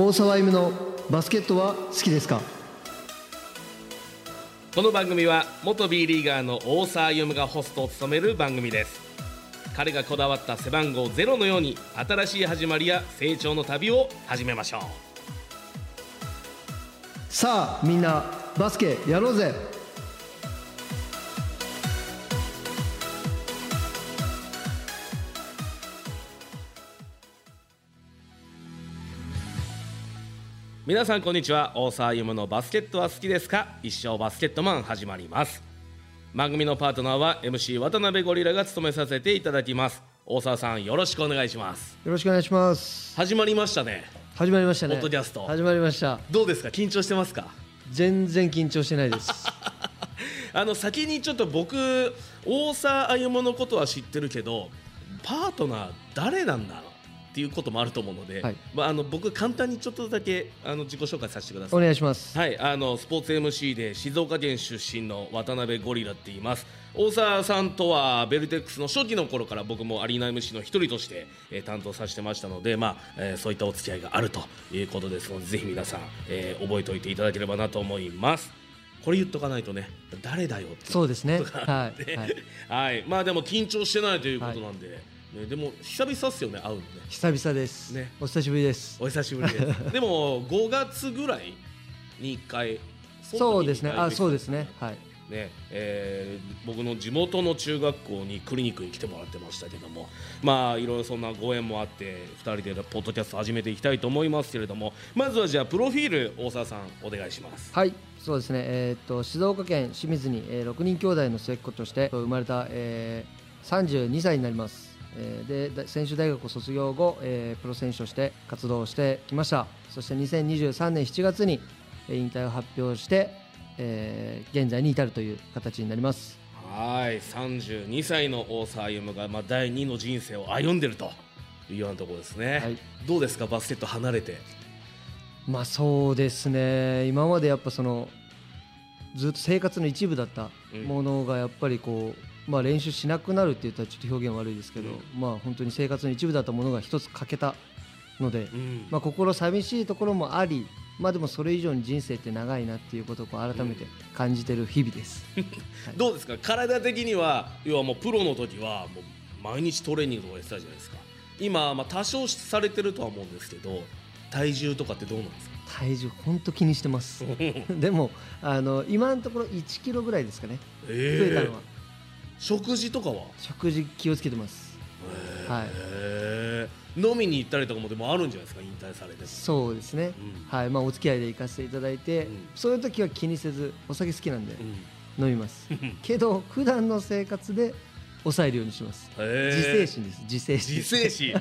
大沢歩夢のバスケットは好きですか？この番組は元 B リーガーの大沢歩夢がホストを務める番組です彼がこだわった背番号ゼロのように新しい始まりや成長の旅を始めましょう。さあみんなバスケやろうぜ。皆さんこんにちは。大沢歩夢のバスケットは好きですか？一生バスケットマン始まります番組のパートナーは MC 渡辺ゴリラが務めさせていただきます。大沢さんよろしくお願いします。よろしくお願いします。始まりましたね。始まりましたね。ポッドキャスト。始まりました。どうですか？緊張してますか？全然緊張してないです。あの先にちょっと僕大沢歩夢のことは知ってるけどパートナー誰なんだろう？っていうこともあると思うので、はい。まあ、あの僕簡単にちょっとだけあの自己紹介させてくださおい。願いします。はい、あのスポーツ MC で静岡県出身の渡辺ゴリラって言います。大沢さんとはベルテックスの初期の頃から僕もアリーナ MC の一人として、えー担当させてましたので、まあえーそういったお付き合いがあるということですのでぜひ皆さん、えー覚えておいていただければなと思います。これ言っとかないとね誰だよってそうですね。はい、はい、はい、まあでも緊張してないということなんで、ね、でも久々っすよね会うのね。久々です、ね。お久しぶりです。お久しぶりです。でも5月ぐらいに1回そうですね。あそうでですね。はい。ねえー僕の地元の中学校にクリニックに来てもらってましたけどもまあいろいろそんなご縁もあって2人でポッドキャスト始めていきたいと思いますけれどもまずはじゃあプロフィール大沢さんお願いします。はい。そうですね。えーっと静岡県清水に、えー、6人兄弟の末っ子として生まれた、えー、32歳になります、えーでだ専修大学を卒業後、えープロ選手として活動してきました。そして2023年7月にえー引退を発表して、えー現在に至るという形になります。はい。32歳の大沢歩夢が、まあ、第2の人生を歩んでるというようなところですね、はい。どうですか？バスケット離れて。まあそうですね。今までやっぱそのずっと生活の一部だったものがやっぱりこう、まあ、練習しなくなるって言ったらちょっと表現悪いですけど、まあ本当に生活の一部だったものが一つ欠けたので、うん。まあ、心寂しいところもあり、まあ、でもそれ以上に人生って長いなっていうことを改めて感じてる日々です。どうですか？体的には要はもうプロの時はもう毎日トレーニングとかやってたじゃないですか。今、まあ、多少されてるとは思うんですけど体重とかってどうなんですか？体重本当気にしてます。でもあの今のところ1キロぐらいですかね。増えたのは、食事とかは？食事気をつけてます。はい。飲みに行ったりとかもでもあるんじゃないですか？引退されても。そうですね、うん。はい。まあ、お付き合いで行かせていただいて、うん。そういう時は気にせずお酒好きなんでうん。飲みます、けど普段の生活で抑えるようにします。自制心です。自制心。自制心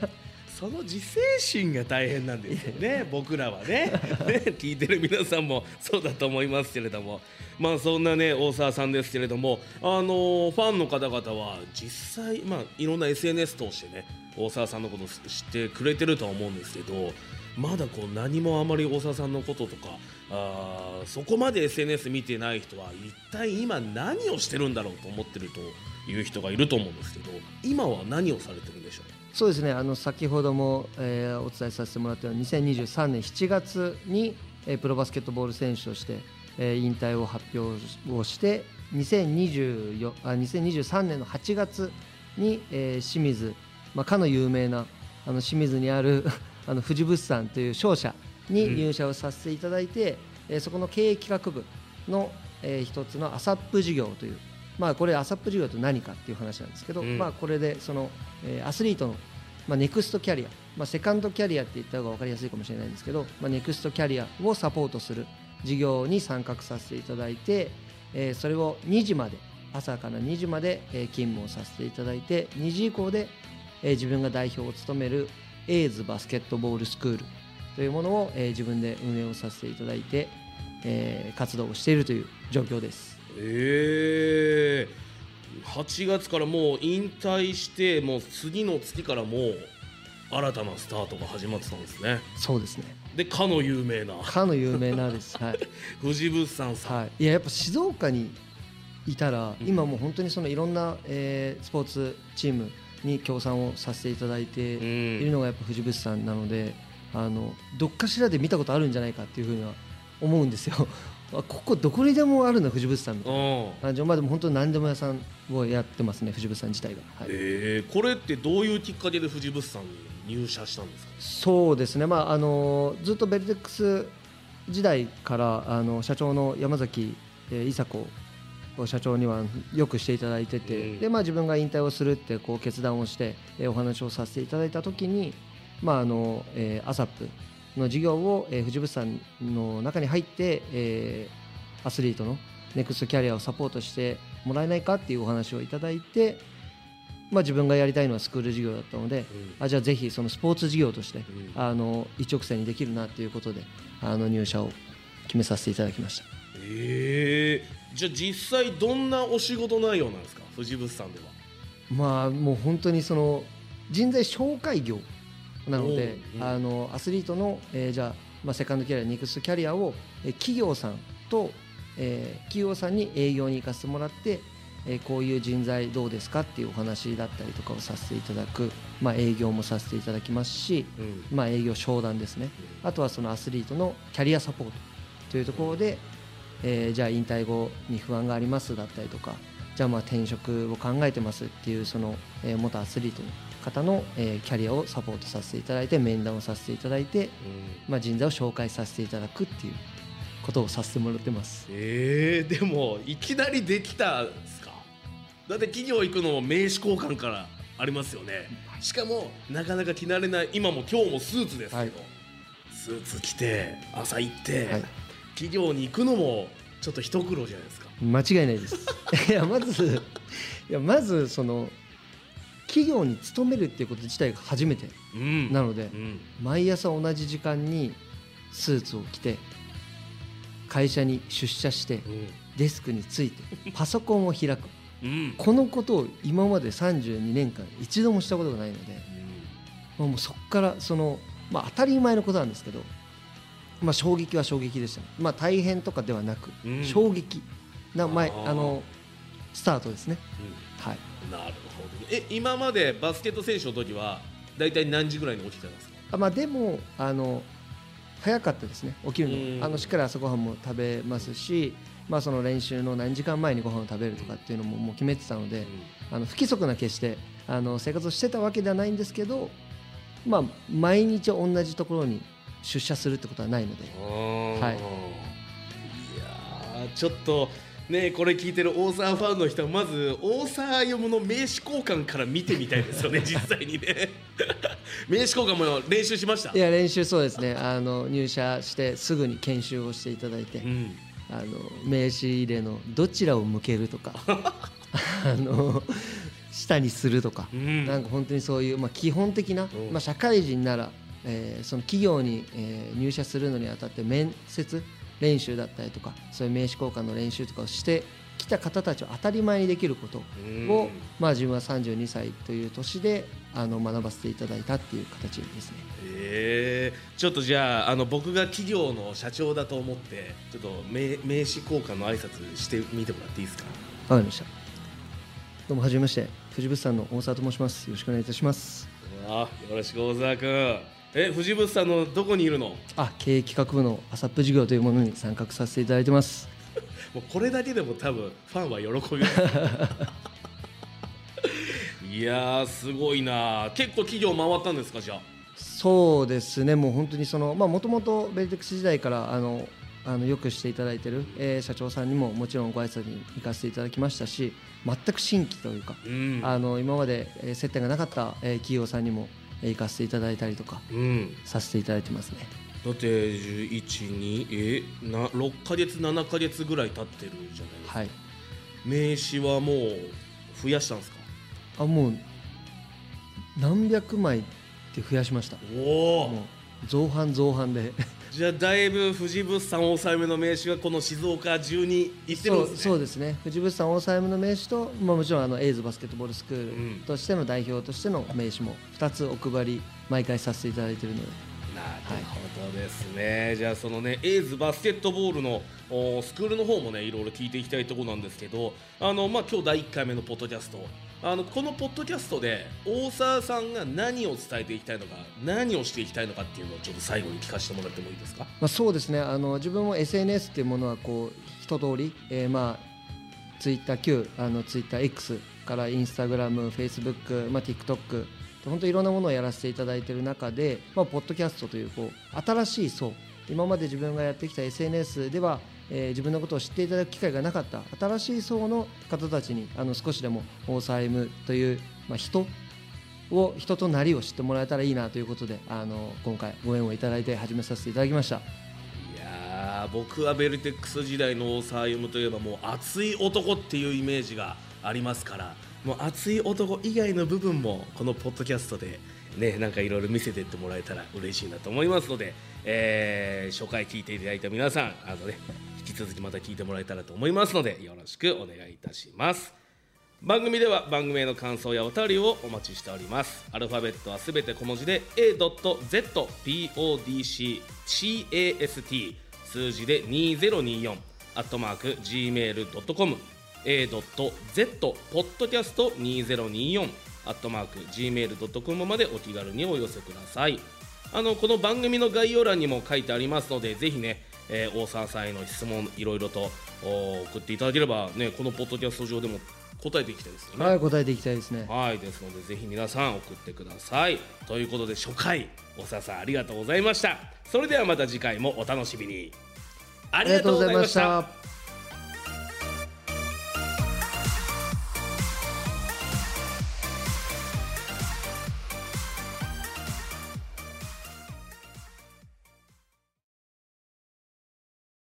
その自制心が大変なんですよね 僕らはね。ね聞いてる皆さんもそうだと思いますけれども。まあそんなね大沢さんですけれどもあのーファンの方々は実際まあいろんな SNS 通してね大沢さんのことを知ってくれてるとは思うんですけどまだこう何もあまり大沢さんのこととかあーそこまで SNS 見てない人は一体今何をしてるんだろうと思ってるという人がいると思うんですけど今は何をされてるんでしょう？そうですね。あの先ほども、えーお伝えさせてもらったように2023年7月に、えープロバスケットボール選手として、えー引退を発表をして2024あ2023年の8月に、えー清水、まあ、かの有名なあの清水にある あの富士物産という商社に入社をさせていただいて、えーそこの経営企画部の、えー一つのアサップ事業という、まあ、これアサップ事業と何かっていう話なんですけど、うん。まあ、これでその、えアスリートの、まあ、ネクストキャリア、まあ、セカンドキャリアって言った方が分かりやすいかもしれないんですけど、まあ、ネクストキャリアをサポートする事業に参画させていただいて、えそれを2時まで朝から2時まで、え勤務をさせていただいて2時以降で、え自分が代表を務めるエイズバスケットボールスクールというものを、え自分で運営をさせていただいて、え活動をしているという状況です。ええ8月からもう引退してもう次の月からもう新たなスタートが始まってたんですね。そうですね。でかの有名な。かの有名なです。はい、藤物産さん、はい、いややっぱ静岡にいたら、うん。今もう本当にそのいろんな、えースポーツチームに協賛をさせていただいているのがやっぱ藤渕さんなのであのどっかしらで見たことあるんじゃないかっていうふうには思うんですよ。あここどこにでもあるの藤渕さんみたいな。うん。あじまあでも本当に何でも屋さんをやってますね藤渕さん自体が、はい。えーこれってどういうきっかけで藤物産に入社したんですか？そうですね、まあ、あのずっとベルテックス時代からあの社長の山崎、えー、伊佐子社長にはよくしていただいてて、うん。でまあ、自分が引退をするってこう決断をして、えーお話をさせていただいたときに、まああのえー、アサップの事業を、えー、藤渕さんの中に入って、えーアスリートのネクストキャリアをサポートしてもらえないかっていうお話をいただいて、まあ、自分がやりたいのはスクール事業だったので、あじゃあぜひそのスポーツ事業として、ん。あの一直線にできるなということであの入社を決めさせていただきました。えー、じゃあ実際どんなお仕事内容なんですか？藤物産では。まあもう本当にその人材紹介業なので、あのアスリートの、えーじゃあ、まあ、セカンドキャリアネクストキャリアを、えー企業さんと、えー企業さんに営業に行かせてもらって、えーこういう人材どうですかっていうお話だったりとかをさせていただく、まあ、営業もさせていただきますし、うん。まあ、営業商談ですね。あとはそのアスリートのキャリアサポートというところで、えーじゃあ引退後に不安がありますだったりとかじゃあまあ転職を考えてますっていうその、えー元アスリートの方の、えーキャリアをサポートさせていただいて面談をさせていただいて、まあ、人材を紹介させていただくっていうことをさせてもらってます。えー、でもいきなりできたんですか？だって企業行くのも名刺交換からありますよね。しかもなかなか着慣れない今も今日もスーツですけど、はい。スーツ着て朝行って、はい。企業に行くのもちょっと一苦労じゃないですか。間違いないです。いやまずいやまずその企業に勤めるっていうこと自体が初めてうん。なのでうん。毎朝同じ時間にスーツを着て会社に出社してデスクについてパソコンを開く。うん。うんこのことを今まで32年間一度もしたことがないのでまあもうそこからその、まあ、当たり前のことなんですけど、まあ、衝撃は衝撃でしたね、まあ、大変とかではなく、うん。衝撃な前あのスタートですね。はい。うんなるほどえ今までバスケット選手の時は大体何時ぐらいに起きてたんですか？あまあ、でもあの早かったですね。起きるのあのしっかり朝ごはんも食べますし、まあ、その練習の何時間前にご飯を食べるとかっていうのももう決めてたので、あの不規則な決してあの生活をしてたわけではないんですけど、まあ、毎日同じところに出社するってことはないので。はい、はい。いやーちょっとねこれ聞いてる大沢ファンの人はまず大沢読むの名刺交換から見てみたいですよね 実際にね。名刺交換も練習しました？いや練習そうですね。あの入社してすぐに研修をしていただいて、うん。あの名刺入れのどちらを向けるとか あの下にするとか、うん。なんか本当にそういう、まあ、基本的な、うん。まあ、社会人なら、えーその企業に、えー入社するのにあたって面接練習だったりとかそういう名刺交換の練習とかをしてきた方たちは当たり前にできることを、うんまあ、自分は32歳という年であの学ばせていただいたっていう形ですね。えー、ちょっとじゃああの僕が企業の社長だと思ってちょっと名名刺交換の挨拶してみてもらっていいですか？わかりました。どうもはじめまして、藤渕さんの大沢と申します。よろしくお願いいたします。あよろしく大沢君え藤渕さんのどこにいるの？あ、経営企画部のアサップ事業というものに参画させていただいてます。もうこれだけでも多分ファンは喜びます。いやーすごいな。結構企業回ったんですかじゃあ？そうですね、もう本当にその、まあ、もともとベルテックス時代から、あの、あのよくしていただいている、えー社長さんにももちろんご挨拶に行かせていただきましたし全く新規というか、うん。あの今まで、えー接点がなかった、えー企業さんにも、えー行かせていただいたりとかうん。させていただいてますね。だって112えな6ヶ月7ヶ月ぐらい経ってるじゃないですか、はい。名刺はもう増やしたんですか？あもう何百枚って増やしました。おおも造反造反でじゃあだいぶ藤物産抑えめの名刺がこの静岡中に行ってるんそうですね。そうですね。藤物産オーサイムの名刺と、まあ、もちろんあのエイズバスケットボールスクールとしての代表としての名刺も2つお配り毎回させていただいているので。なるほどですね、じゃあそのねエイズバスケットボールのおスクールの方もねいろいろ聞いていきたいところなんですけどあのまあ今日第1回目のポッドキャストあのこのポッドキャストで大沢さんが何を伝えていきたいのか何をしていきたいのかっていうのをちょっと最後に聞かせてもらってもいいですか？まあ、そうですね。あの自分も SNS っていうものはこう一通り、えーまあツイッター旧あのツイッター X からインスタグラム、フェイスブック、まあ、TikTok 本当いろんなものをやらせていただいている中で、まあ、ポッドキャストというこう新しい層今まで自分がやってきた SNS では、えー自分のことを知っていただく機会がなかった新しい層の方たちにあの少しでもオーサイムという、まあ、人を人となりを知ってもらえたらいいなということであの今回ご縁をいただいて始めさせていただきました。いや僕はベルテックス時代の大沢歩夢といえばもう熱い男っていうイメージがありますからもう熱い男以外の部分もこのポッドキャストでねなんかいろいろ見せてってもらえたら嬉しいなと思いますので、えー初回聞いていただいた皆さんあのね引き続きまた聞いてもらえたらと思いますのでよろしくお願いいたします。番組では番組への感想やお便りをお待ちしておりますアルファベットはすべて小文字で A.ZPODCAST 数字で2024アットマーク Gmail.com A.ZPodcast2024 アットマーク Gmail.com までお気軽にお寄せください。あのこの番組の概要欄にも書いてありますのでぜひね、えー大沢さんへの質問いろいろとお送っていただければねこのポッドキャスト上でも答えていきたいですよね。はい、答えていきたいですね。はいですのでぜひ皆さん送ってください。ということで初回大沢さんありがとうございました。それではまた次回もお楽しみに。あありがとうございましたた。